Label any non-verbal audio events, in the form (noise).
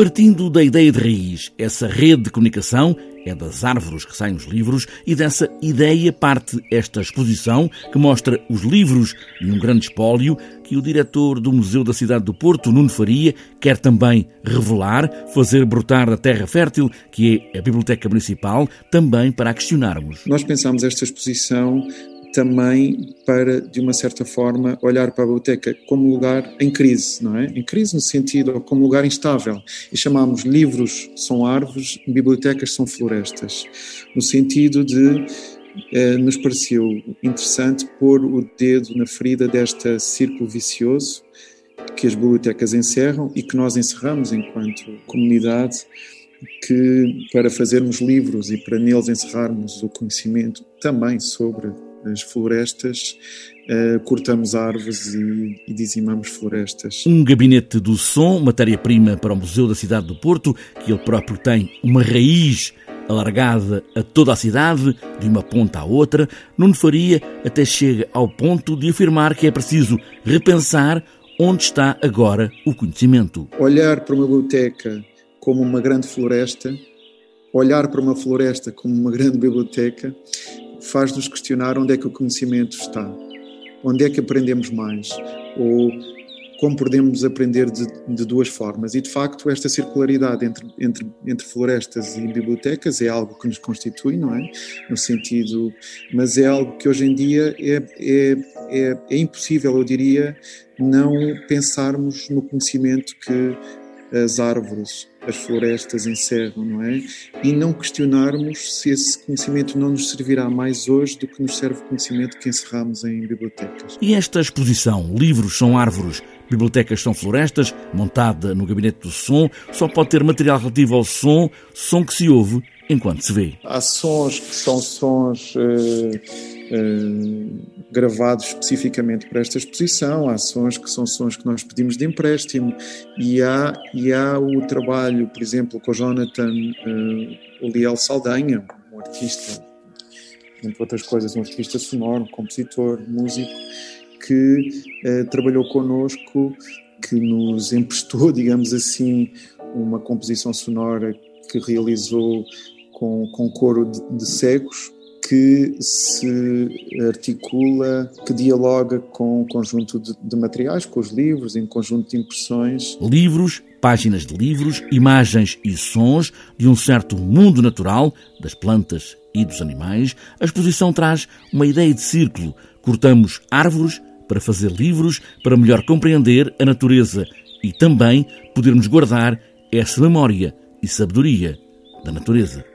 Partindo da ideia de raiz, essa rede de comunicação é das árvores que saem os livros e dessa ideia parte esta exposição que mostra os livros e um grande espólio que o diretor do Museu da Cidade do Porto, Nuno Faria, quer também revelar, fazer brotar da terra fértil que é a Biblioteca Municipal, também para a questionarmos. Nós pensamos esta exposição também para, de uma certa forma, olhar para a biblioteca como lugar em crise, não é? Em crise no sentido como lugar instável. E chamamos livros são árvores, bibliotecas são florestas, no sentido de eh, nos pareceu interessante pôr o dedo na ferida deste círculo vicioso que as bibliotecas encerram e que nós encerramos enquanto comunidade que para fazermos livros e para neles encerrarmos o conhecimento também sobre as florestas, uh, cortamos árvores e, e, dizimamos florestas. Um gabinete do som, matéria-prima para o Museu da Cidade do Porto, que ele próprio tem uma raiz alargada a toda a cidade, de uma ponta à outra, Nuno Faria até chega ao ponto de afirmar que é preciso repensar onde está agora o conhecimento. Olhar para uma biblioteca como uma grande floresta, olhar para uma floresta como uma grande biblioteca, faz-nos questionar onde é que o conhecimento está, onde é que aprendemos mais, ou como podemos aprender de, de, duas formas. E, de facto, esta circularidade entre, entre, entre florestas e bibliotecas é algo que nos constitui, não é? No sentido. Mas é algo que hoje em dia é, é, é, é impossível, eu diria, não pensarmos no conhecimento que as árvores, as florestas encerram, não é? E não questionarmos se esse conhecimento não nos servirá mais hoje do que nos serve o conhecimento que encerramos em bibliotecas. E esta exposição, Livros são Árvores, Bibliotecas são Florestas, montada no Gabinete do Som, só pode ter material relativo ao som, som que se ouve enquanto se vê. Há sons que são sons. Eh, gravados especificamente para esta exposição, há sons que são sons que nós pedimos de empréstimo e há, e há o trabalho, por exemplo, com o Jonathan uh, Saldanha, um artista, entre outras coisas, um artista sonoro, um compositor, músico, que uh, trabalhou connosco, que nos emprestou, (laughs) digamos assim, uma composição sonora que realizou com, com coro de, de cegos que se articula, que dialoga com um conjunto de, de, materiais, com os livros, em conjunto de impressões. Livros, páginas de livros, imagens e sons de um certo mundo natural, das plantas e dos animais. A exposição traz uma ideia de círculo. Cortamos árvores para fazer livros, para melhor compreender a natureza e também podermos guardar essa memória e sabedoria da natureza.